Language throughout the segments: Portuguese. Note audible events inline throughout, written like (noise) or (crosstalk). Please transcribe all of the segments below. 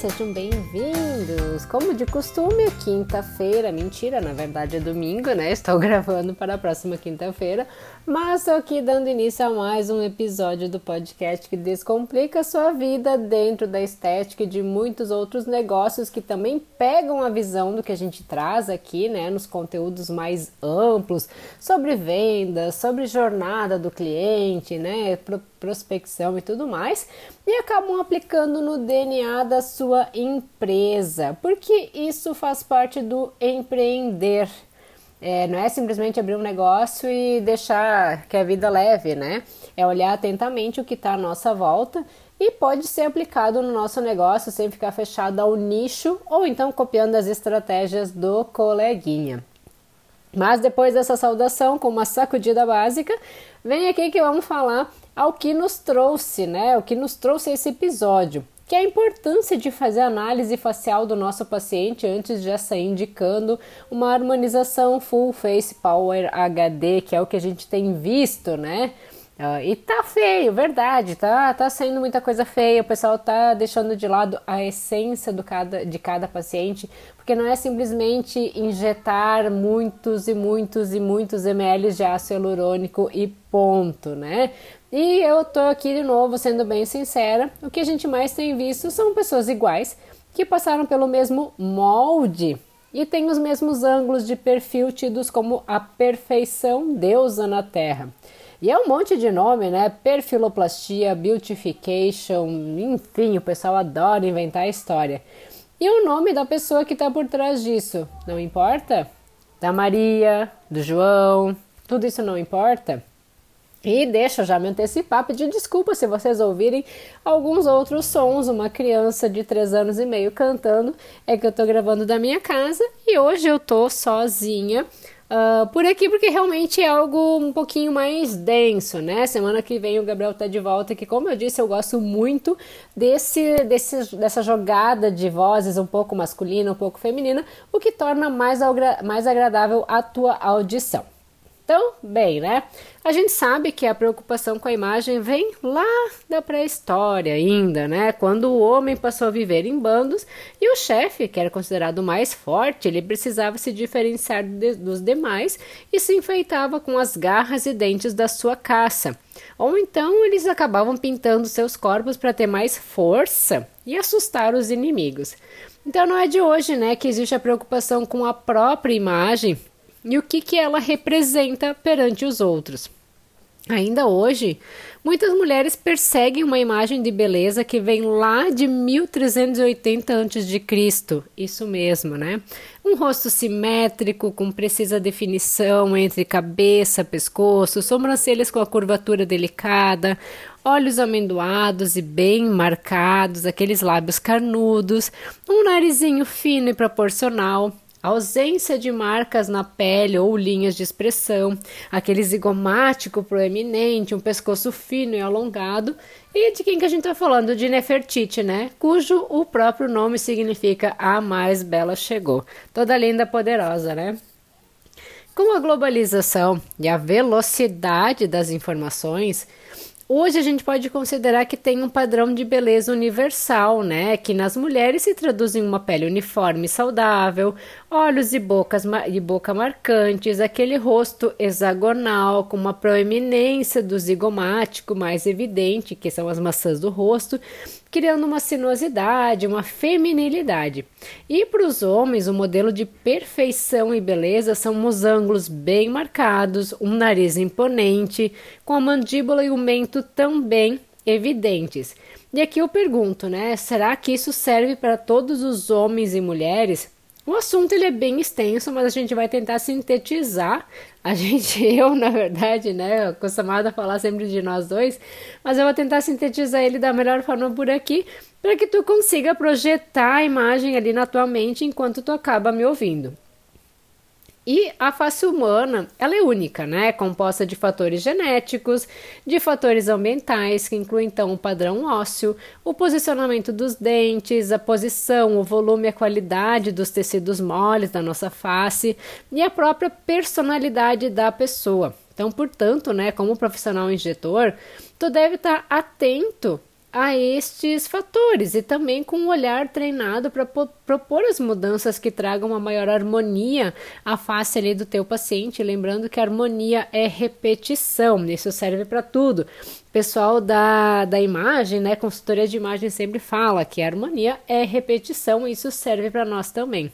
Sejam bem-vindos! Como de costume, quinta-feira, mentira, na verdade é domingo, né? (laughs) Estou gravando para a próxima quinta-feira, mas estou aqui dando início a mais um episódio do podcast que descomplica sua vida dentro da estética e de muitos outros negócios que também pegam a visão do que a gente traz aqui, né? Nos conteúdos mais amplos sobre vendas, sobre jornada do cliente, né? prospecção e tudo mais, e acabam aplicando no DNA da sua empresa, porque isso faz parte do empreender. É, não é simplesmente abrir um negócio e deixar que a vida leve, né? É olhar atentamente o que está à nossa volta e pode ser aplicado no nosso negócio sem ficar fechado ao nicho ou então copiando as estratégias do coleguinha. Mas depois dessa saudação com uma sacudida básica, vem aqui que vamos falar ao que nos trouxe, né? O que nos trouxe esse episódio, que é a importância de fazer análise facial do nosso paciente antes de sair indicando uma harmonização Full Face Power HD, que é o que a gente tem visto, né? Uh, e tá feio, verdade, tá, tá saindo muita coisa feia, o pessoal tá deixando de lado a essência do cada, de cada paciente, porque não é simplesmente injetar muitos e muitos e muitos ml de ácido hialurônico e ponto, né? E eu tô aqui de novo sendo bem sincera, o que a gente mais tem visto são pessoas iguais que passaram pelo mesmo molde e têm os mesmos ângulos de perfil tidos como a perfeição deusa na Terra. E é um monte de nome, né? Perfiloplastia, beautification, enfim, o pessoal adora inventar história. E o nome da pessoa que está por trás disso, não importa? Da Maria, do João, tudo isso não importa? E deixa eu já me antecipar, pedir desculpa se vocês ouvirem alguns outros sons, uma criança de 3 anos e meio cantando, é que eu tô gravando da minha casa e hoje eu tô sozinha uh, por aqui, porque realmente é algo um pouquinho mais denso, né? Semana que vem o Gabriel tá de volta, que como eu disse, eu gosto muito desse, desse, dessa jogada de vozes um pouco masculina, um pouco feminina, o que torna mais, mais agradável a tua audição. Então, bem, né? A gente sabe que a preocupação com a imagem vem lá da pré-história ainda, né? Quando o homem passou a viver em bandos e o chefe, que era considerado mais forte, ele precisava se diferenciar de, dos demais e se enfeitava com as garras e dentes da sua caça. Ou então eles acabavam pintando seus corpos para ter mais força e assustar os inimigos. Então não é de hoje, né, que existe a preocupação com a própria imagem e o que, que ela representa perante os outros. Ainda hoje, muitas mulheres perseguem uma imagem de beleza que vem lá de 1380 a.C. Isso mesmo, né? Um rosto simétrico, com precisa definição entre cabeça, pescoço, sobrancelhas com a curvatura delicada, olhos amendoados e bem marcados, aqueles lábios carnudos, um narizinho fino e proporcional, ausência de marcas na pele ou linhas de expressão, aquele zigomático proeminente, um pescoço fino e alongado. E de quem que a gente está falando? De Nefertiti, né? Cujo o próprio nome significa a mais bela chegou. Toda linda, poderosa, né? Com a globalização e a velocidade das informações, Hoje a gente pode considerar que tem um padrão de beleza universal, né? Que nas mulheres se traduz em uma pele uniforme e saudável, olhos e, bocas, e boca marcantes, aquele rosto hexagonal com uma proeminência do zigomático mais evidente, que são as maçãs do rosto, criando uma sinuosidade, uma feminilidade. E para os homens, o modelo de perfeição e beleza são os ângulos bem marcados, um nariz imponente, com a mandíbula e o mento também evidentes. E aqui eu pergunto, né? Será que isso serve para todos os homens e mulheres? O assunto ele é bem extenso, mas a gente vai tentar sintetizar. A gente, (laughs) eu, na verdade, né, acostumada a falar sempre de nós dois, mas eu vou tentar sintetizar ele da melhor forma por aqui, para que tu consiga projetar a imagem ali na tua mente enquanto tu acaba me ouvindo. E a face humana, ela é única, né? É composta de fatores genéticos, de fatores ambientais, que incluem então o padrão ósseo, o posicionamento dos dentes, a posição, o volume a qualidade dos tecidos moles da nossa face e a própria personalidade da pessoa. Então, portanto, né, como profissional injetor, tu deve estar atento a estes fatores e também com um olhar treinado para propor as mudanças que tragam uma maior harmonia à face ali do teu paciente, lembrando que harmonia é repetição, isso serve para tudo. Pessoal da, da imagem, né, consultoria de imagem sempre fala que harmonia é repetição, isso serve para nós também.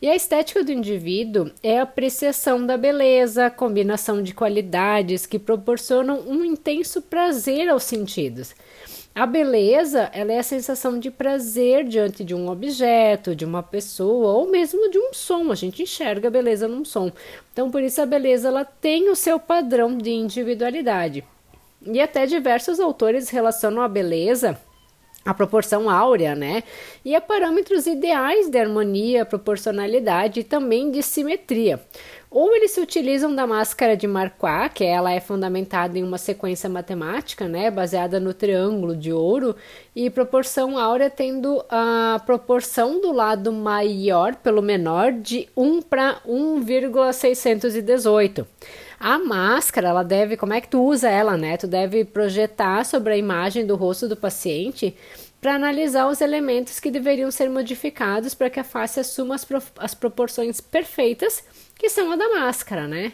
E a estética do indivíduo é a apreciação da beleza, combinação de qualidades que proporcionam um intenso prazer aos sentidos. A beleza, ela é a sensação de prazer diante de um objeto, de uma pessoa ou mesmo de um som. A gente enxerga a beleza num som. Então, por isso a beleza ela tem o seu padrão de individualidade. E até diversos autores relacionam a beleza a proporção áurea, né? E a parâmetros ideais de harmonia, proporcionalidade e também de simetria. Ou eles se utilizam da máscara de Marquardt, que ela é fundamentada em uma sequência matemática, né, baseada no triângulo de ouro, e proporção áurea tendo a proporção do lado maior pelo menor de 1 para 1,618. A máscara, ela deve, como é que tu usa ela, né? Tu deve projetar sobre a imagem do rosto do paciente para analisar os elementos que deveriam ser modificados para que a face assuma as, as proporções perfeitas que são a da máscara, né?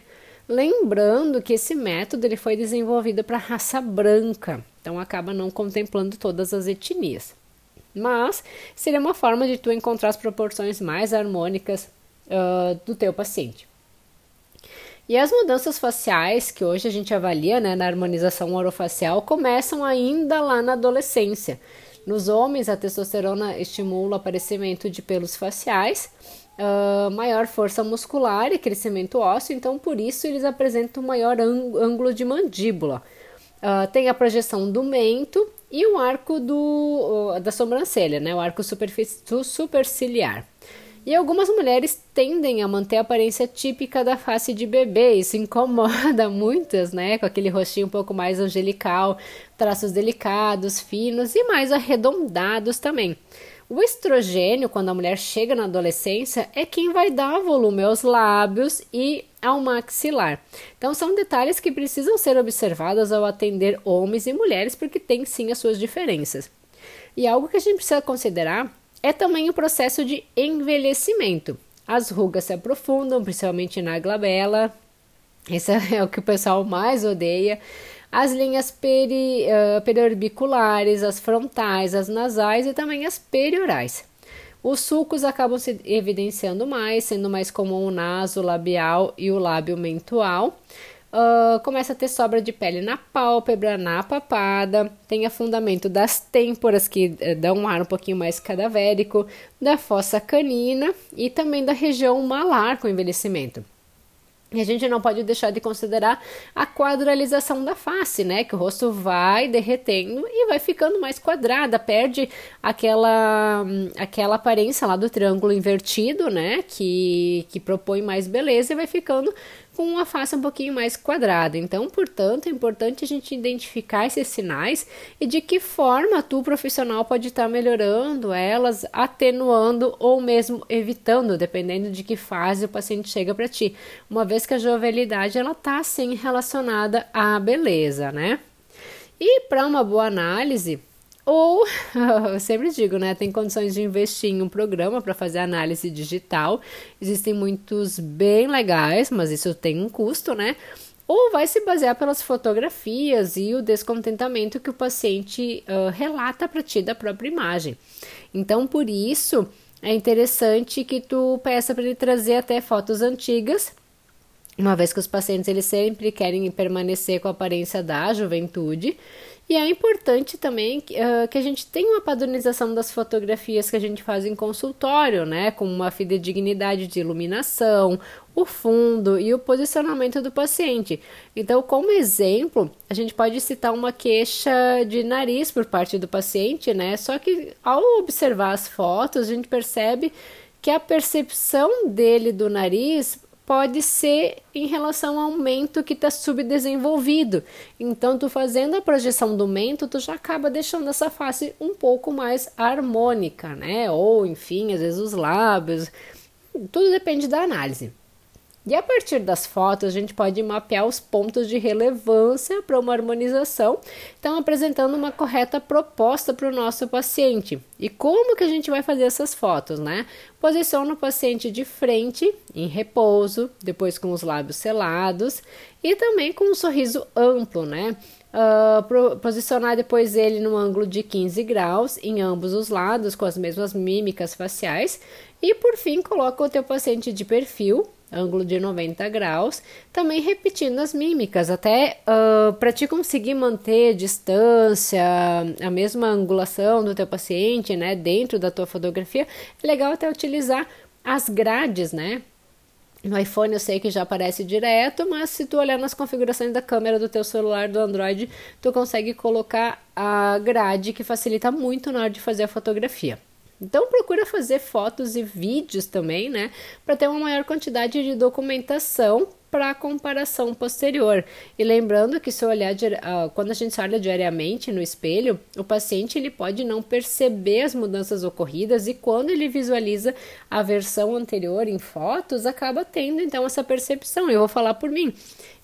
Lembrando que esse método ele foi desenvolvido para raça branca, então acaba não contemplando todas as etnias. Mas seria uma forma de tu encontrar as proporções mais harmônicas uh, do teu paciente. E as mudanças faciais que hoje a gente avalia né, na harmonização orofacial começam ainda lá na adolescência. Nos homens, a testosterona estimula o aparecimento de pelos faciais uh, maior força muscular e crescimento ósseo, então por isso eles apresentam maior ângulo de mandíbula. Uh, tem a projeção do mento e o arco do, uh, da sobrancelha, né, o arco superciliar. E algumas mulheres tendem a manter a aparência típica da face de bebê, isso incomoda (laughs) muitas, né? Com aquele rostinho um pouco mais angelical, traços delicados, finos e mais arredondados também. O estrogênio, quando a mulher chega na adolescência, é quem vai dar volume aos lábios e ao maxilar. Então, são detalhes que precisam ser observados ao atender homens e mulheres, porque tem sim as suas diferenças. E algo que a gente precisa considerar é também o processo de envelhecimento. As rugas se aprofundam, principalmente na glabela. Esse (laughs) é o que o pessoal mais odeia as linhas peri, uh, periorbiculares, as frontais, as nasais e também as periorais. Os sulcos acabam se evidenciando mais, sendo mais comum o naso labial e o lábio mentual. Uh, começa a ter sobra de pele na pálpebra, na papada, tem afundamento das têmporas, que uh, dão um ar um pouquinho mais cadavérico, da fossa canina e também da região malar com envelhecimento. E a gente não pode deixar de considerar a quadralização da face, né? Que o rosto vai derretendo e vai ficando mais quadrada, perde aquela, aquela aparência lá do triângulo invertido, né? Que, que propõe mais beleza e vai ficando com uma face um pouquinho mais quadrada. Então, portanto, é importante a gente identificar esses sinais e de que forma tu, profissional, pode estar melhorando elas, atenuando ou mesmo evitando, dependendo de que fase o paciente chega para ti. Uma vez que a jovialidade ela tá sim relacionada à beleza, né? E para uma boa análise, ou, (laughs) eu sempre digo, né? Tem condições de investir em um programa para fazer análise digital. Existem muitos bem legais, mas isso tem um custo, né? Ou vai se basear pelas fotografias e o descontentamento que o paciente uh, relata para ti da própria imagem. Então, por isso, é interessante que tu peça para ele trazer até fotos antigas uma vez que os pacientes eles sempre querem permanecer com a aparência da juventude e é importante também uh, que a gente tenha uma padronização das fotografias que a gente faz em consultório, né? Com uma fidedignidade de iluminação, o fundo e o posicionamento do paciente. Então, como exemplo, a gente pode citar uma queixa de nariz por parte do paciente, né? Só que ao observar as fotos, a gente percebe que a percepção dele do nariz pode ser em relação ao mento que está subdesenvolvido. Então, tu fazendo a projeção do mento, tu já acaba deixando essa face um pouco mais harmônica, né? Ou, enfim, às vezes os lábios. Tudo depende da análise. E a partir das fotos, a gente pode mapear os pontos de relevância para uma harmonização, então apresentando uma correta proposta para o nosso paciente. E como que a gente vai fazer essas fotos, né? Posiciona o paciente de frente, em repouso, depois com os lábios selados e também com um sorriso amplo, né? Uh, posicionar depois ele no ângulo de 15 graus em ambos os lados, com as mesmas mímicas faciais. E por fim, coloca o teu paciente de perfil, ângulo de 90 graus, também repetindo as mímicas, até uh, para te conseguir manter distância, a mesma angulação do teu paciente, né, dentro da tua fotografia, é legal até utilizar as grades, né, no iPhone eu sei que já aparece direto, mas se tu olhar nas configurações da câmera do teu celular do Android, tu consegue colocar a grade que facilita muito na hora de fazer a fotografia. Então procura fazer fotos e vídeos também, né, para ter uma maior quantidade de documentação para comparação posterior. E lembrando que se olhar uh, quando a gente olha diariamente no espelho, o paciente ele pode não perceber as mudanças ocorridas e quando ele visualiza a versão anterior em fotos, acaba tendo então essa percepção. Eu vou falar por mim.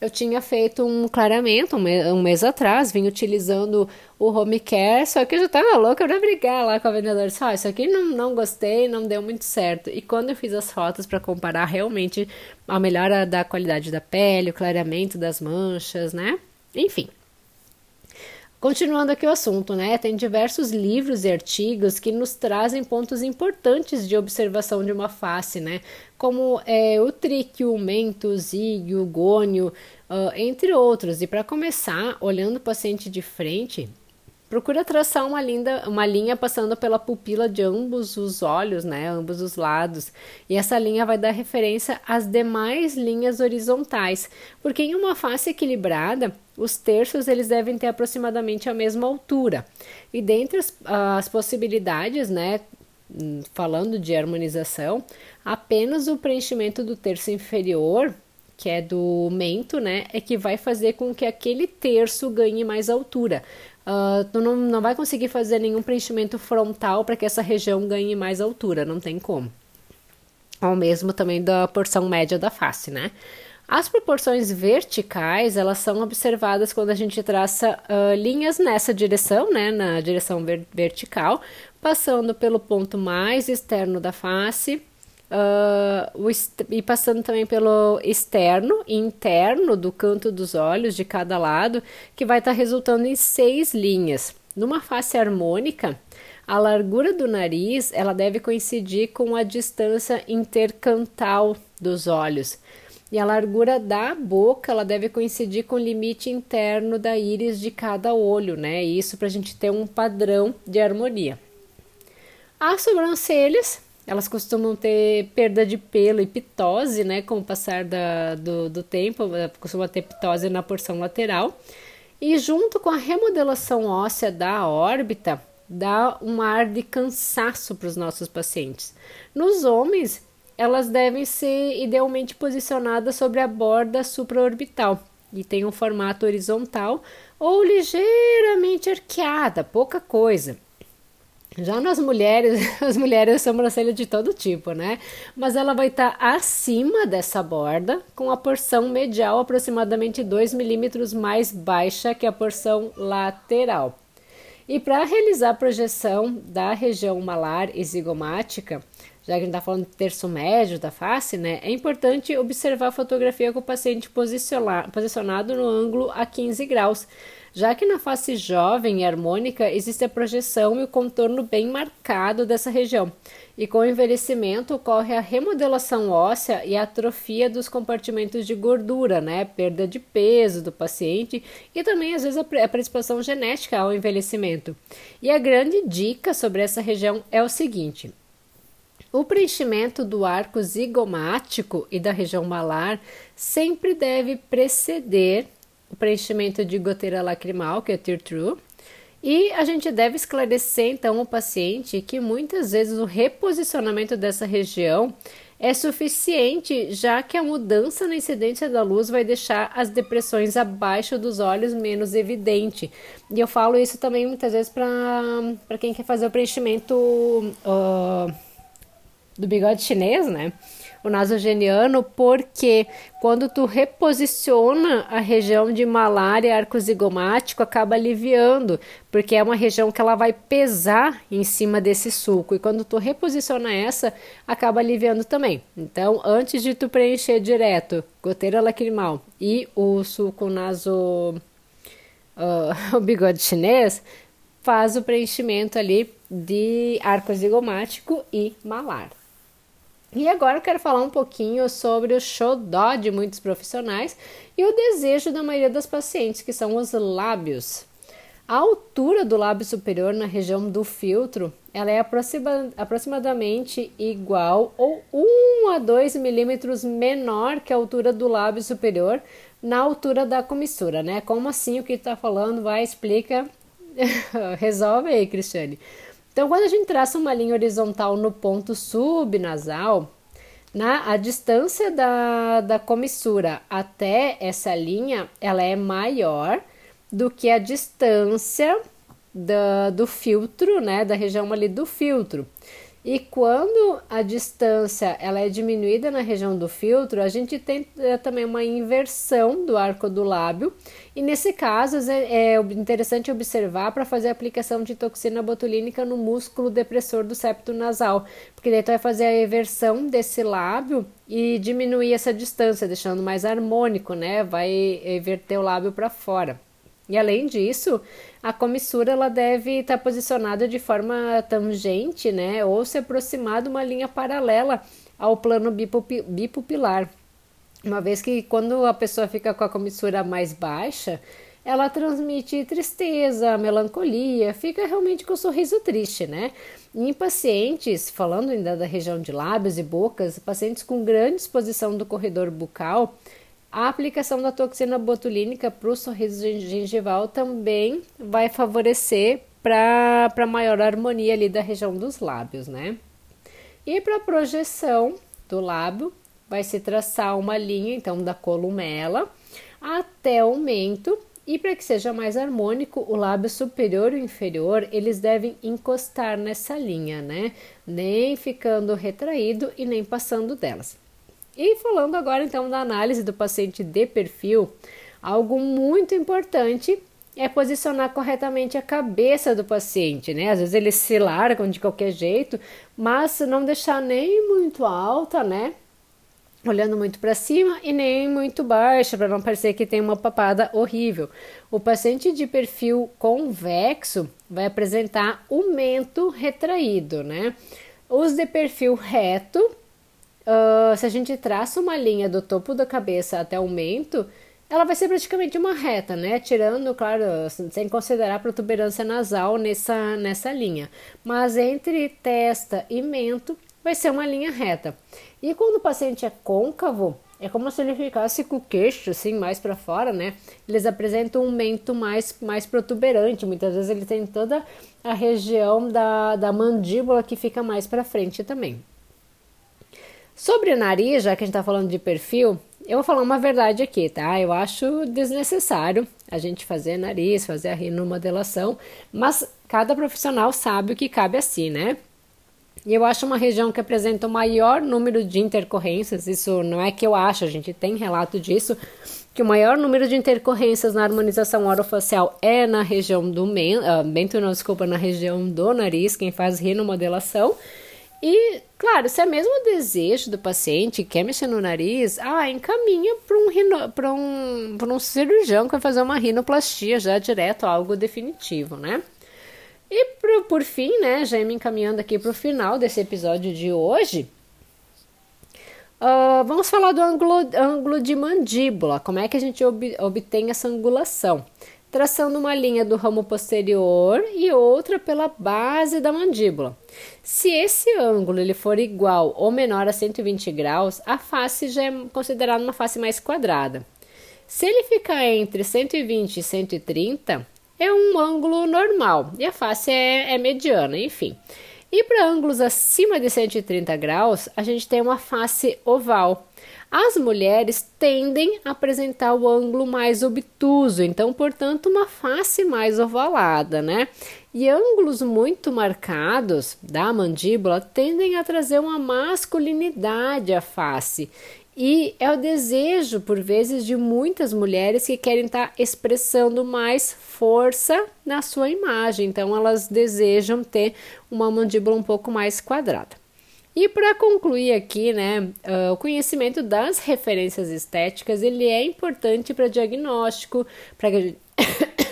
Eu tinha feito um clareamento um mês, um mês atrás, vim utilizando o home care, só que eu já tava louca pra brigar lá com a vendedora. Só, ah, isso aqui não, não gostei, não deu muito certo. E quando eu fiz as fotos para comparar realmente a melhora da qualidade da pele, o clareamento das manchas, né? Enfim. Continuando aqui o assunto, né? Tem diversos livros e artigos que nos trazem pontos importantes de observação de uma face, né? Como é, o tríquio, o mento, o gônio, uh, entre outros. E para começar, olhando o paciente de frente, Procura traçar uma, linda, uma linha passando pela pupila de ambos os olhos, né, ambos os lados. E essa linha vai dar referência às demais linhas horizontais, porque em uma face equilibrada, os terços eles devem ter aproximadamente a mesma altura. E dentre as, as possibilidades, né, falando de harmonização, apenas o preenchimento do terço inferior que é do mento, né, é que vai fazer com que aquele terço ganhe mais altura. Uh, tu não, não vai conseguir fazer nenhum preenchimento frontal para que essa região ganhe mais altura, não tem como. Ao mesmo também da porção média da face, né? As proporções verticais, elas são observadas quando a gente traça uh, linhas nessa direção, né, na direção ver vertical, passando pelo ponto mais externo da face Uh, e passando também pelo externo e interno do canto dos olhos de cada lado, que vai estar tá resultando em seis linhas. Numa face harmônica, a largura do nariz ela deve coincidir com a distância intercantal dos olhos. E a largura da boca ela deve coincidir com o limite interno da íris de cada olho, né? Isso para a gente ter um padrão de harmonia. As sobrancelhas elas costumam ter perda de pelo e pitose, né? Com o passar da, do, do tempo, eh, costuma ter pitose na porção lateral. E junto com a remodelação óssea da órbita, dá um ar de cansaço para os nossos pacientes. Nos homens, elas devem ser idealmente posicionadas sobre a borda supraorbital e tem um formato horizontal ou ligeiramente arqueada, pouca coisa. Já nas mulheres, (laughs) as mulheres sobrancelha de todo tipo, né? Mas ela vai estar tá acima dessa borda, com a porção medial aproximadamente 2 milímetros mais baixa que a porção lateral. E para realizar a projeção da região malar e zigomática, já que a gente está falando do terço médio da face, né? É importante observar a fotografia com o paciente posicionado no ângulo a 15 graus já que na face jovem e harmônica existe a projeção e o contorno bem marcado dessa região. E com o envelhecimento ocorre a remodelação óssea e a atrofia dos compartimentos de gordura, né? Perda de peso do paciente e também às vezes a predisposição genética ao envelhecimento. E a grande dica sobre essa região é o seguinte: o preenchimento do arco zigomático e da região malar sempre deve preceder o preenchimento de goteira lacrimal, que é tear through. E a gente deve esclarecer então o paciente que muitas vezes o reposicionamento dessa região é suficiente, já que a mudança na incidência da luz vai deixar as depressões abaixo dos olhos menos evidente. E eu falo isso também muitas vezes para quem quer fazer o preenchimento uh, do bigode chinês, né? o nasogeniano, porque quando tu reposiciona a região de malária arcozigomático, acaba aliviando, porque é uma região que ela vai pesar em cima desse suco, e quando tu reposiciona essa, acaba aliviando também. Então, antes de tu preencher direto goteira lacrimal e o suco naso... Uh, (laughs) o bigode chinês, faz o preenchimento ali de arco zigomático e malar. E agora eu quero falar um pouquinho sobre o xodó de muitos profissionais e o desejo da maioria das pacientes, que são os lábios. A altura do lábio superior na região do filtro ela é aproxima, aproximadamente igual ou 1 a 2 milímetros menor que a altura do lábio superior na altura da comissura, né? Como assim o que está falando? Vai, explica, (laughs) resolve aí, Cristiane. Então, quando a gente traça uma linha horizontal no ponto subnasal, na, a distância da, da comissura até essa linha, ela é maior do que a distância da, do filtro, né, da região ali do filtro. E quando a distância ela é diminuída na região do filtro, a gente tem é, também uma inversão do arco do lábio. E nesse caso é, é interessante observar para fazer a aplicação de toxina botulínica no músculo depressor do septo nasal, porque daí tu vai fazer a inversão desse lábio e diminuir essa distância, deixando mais harmônico, né? Vai inverter o lábio para fora. E além disso, a comissura ela deve estar posicionada de forma tangente, né, ou se aproximar de uma linha paralela ao plano bipupilar. Uma vez que quando a pessoa fica com a comissura mais baixa, ela transmite tristeza, melancolia, fica realmente com o um sorriso triste, né? Em pacientes, falando ainda da região de lábios e bocas, pacientes com grande exposição do corredor bucal, a aplicação da toxina botulínica para o sorriso gengival também vai favorecer para maior harmonia ali da região dos lábios, né? E para projeção do lábio, vai se traçar uma linha, então, da columela até o mento. E para que seja mais harmônico, o lábio superior e inferior, eles devem encostar nessa linha, né? Nem ficando retraído e nem passando delas. E falando agora então da análise do paciente de perfil, algo muito importante é posicionar corretamente a cabeça do paciente, né? Às vezes eles se largam de qualquer jeito, mas não deixar nem muito alta, né? Olhando muito para cima e nem muito baixa, para não parecer que tem uma papada horrível. O paciente de perfil convexo vai apresentar o mento retraído, né? Os de perfil reto uh, se a gente traça uma linha do topo da cabeça até o mento, ela vai ser praticamente uma reta, né? Tirando, claro, sem considerar a protuberância nasal nessa, nessa linha. Mas entre testa e mento vai ser uma linha reta. E quando o paciente é côncavo, é como se ele ficasse com o queixo assim mais para fora, né? Eles apresentam um mento mais mais protuberante. Muitas vezes ele tem toda a região da, da mandíbula que fica mais para frente também. Sobre o nariz, já que a gente está falando de perfil, eu vou falar uma verdade aqui, tá? Eu acho desnecessário a gente fazer nariz, fazer a rinomodelação, mas cada profissional sabe o que cabe a si, né? E eu acho uma região que apresenta o maior número de intercorrências, isso não é que eu acho, a gente tem relato disso, que o maior número de intercorrências na harmonização orofacial é na região do mento, uh, mento não, desculpa, na região do nariz, quem faz rinomodelação, e, claro, se é mesmo o desejo do paciente, quer mexer no nariz, ah, encaminha para um, um, um cirurgião que vai fazer uma rinoplastia já direto, algo definitivo, né? E por, por fim, né, já me encaminhando aqui para o final desse episódio de hoje, uh, vamos falar do ângulo, ângulo de mandíbula, como é que a gente ob, obtém essa angulação traçando uma linha do ramo posterior e outra pela base da mandíbula. Se esse ângulo ele for igual ou menor a 120 graus, a face já é considerada uma face mais quadrada. Se ele ficar entre 120 e 130, é um ângulo normal e a face é, é mediana, enfim. E para ângulos acima de 130 graus, a gente tem uma face oval. As mulheres tendem a apresentar o ângulo mais obtuso, então, portanto, uma face mais ovalada, né? E ângulos muito marcados da mandíbula tendem a trazer uma masculinidade à face. E é o desejo, por vezes, de muitas mulheres que querem estar expressando mais força na sua imagem. Então, elas desejam ter uma mandíbula um pouco mais quadrada. E para concluir aqui, né, uh, o conhecimento das referências estéticas ele é importante para diagnóstico, para que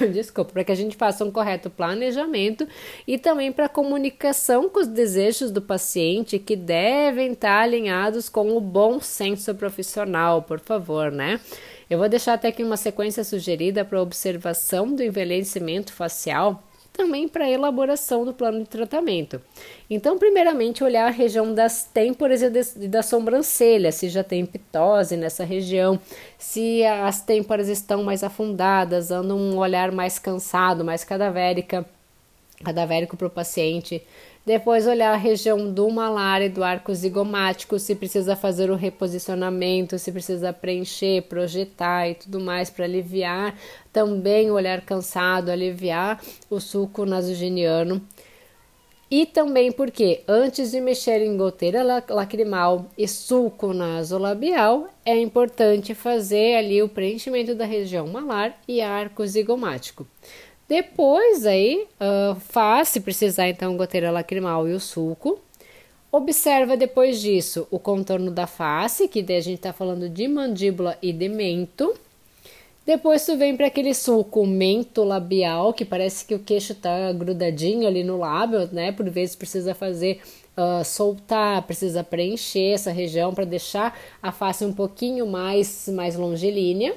(coughs) desculpa, para que a gente faça um correto planejamento e também para comunicação com os desejos do paciente que devem estar alinhados com o bom senso profissional, por favor, né? Eu vou deixar até aqui uma sequência sugerida para observação do envelhecimento facial também para a elaboração do plano de tratamento. Então, primeiramente, olhar a região das têmporas e da sobrancelha, se já tem pitose nessa região, se as têmporas estão mais afundadas, dando um olhar mais cansado, mais cadavérica, cadavérico para o paciente. Depois olhar a região do malar e do arco zigomático, se precisa fazer o reposicionamento, se precisa preencher, projetar e tudo mais para aliviar. Também o olhar cansado, aliviar o suco nasogeniano. E também porque antes de mexer em goteira lacrimal e sulco nasolabial, é importante fazer ali o preenchimento da região malar e arco zigomático. Depois aí, uh, faz, se precisar, então, goteira lacrimal e o sulco. Observa depois disso o contorno da face, que daí a gente tá falando de mandíbula e de mento. Depois tu vem para aquele sulco mento labial, que parece que o queixo tá grudadinho ali no lábio, né? Por vezes precisa fazer uh, soltar, precisa preencher essa região para deixar a face um pouquinho mais, mais longilínea.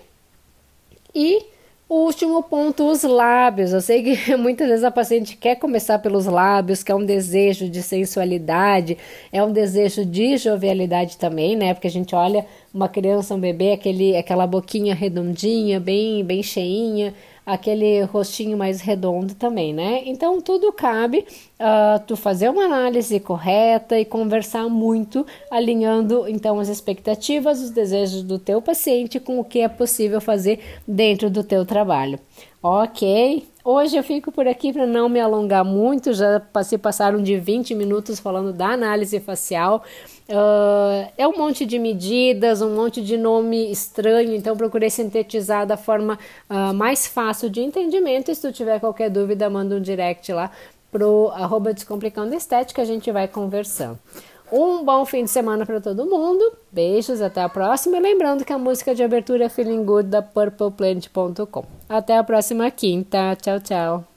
E o último ponto, os lábios. Eu sei que (laughs) muitas vezes a paciente quer começar pelos lábios, que é um desejo de sensualidade, é um desejo de jovialidade também, né? Porque a gente olha uma criança, um bebê, aquele, aquela boquinha redondinha, bem, bem cheinha, aquele rostinho mais redondo também, né? Então tudo cabe uh, tu fazer uma análise correta e conversar muito, alinhando então as expectativas, os desejos do teu paciente com o que é possível fazer dentro do teu trabalho. Ok, hoje eu fico por aqui para não me alongar muito, já passei passaram de 20 minutos falando da análise facial. Uh, é um monte de medidas, um monte de nome estranho, então procurei sintetizar da forma uh, mais fácil de entendimento. E se tu tiver qualquer dúvida, manda um direct lá pro arroba Descomplicando Estética, a gente vai conversando. Um bom fim de semana para todo mundo. Beijos, até a próxima. E lembrando que a música de abertura é Feeling Good da purpleplanet.com. Até a próxima quinta. Tchau, tchau.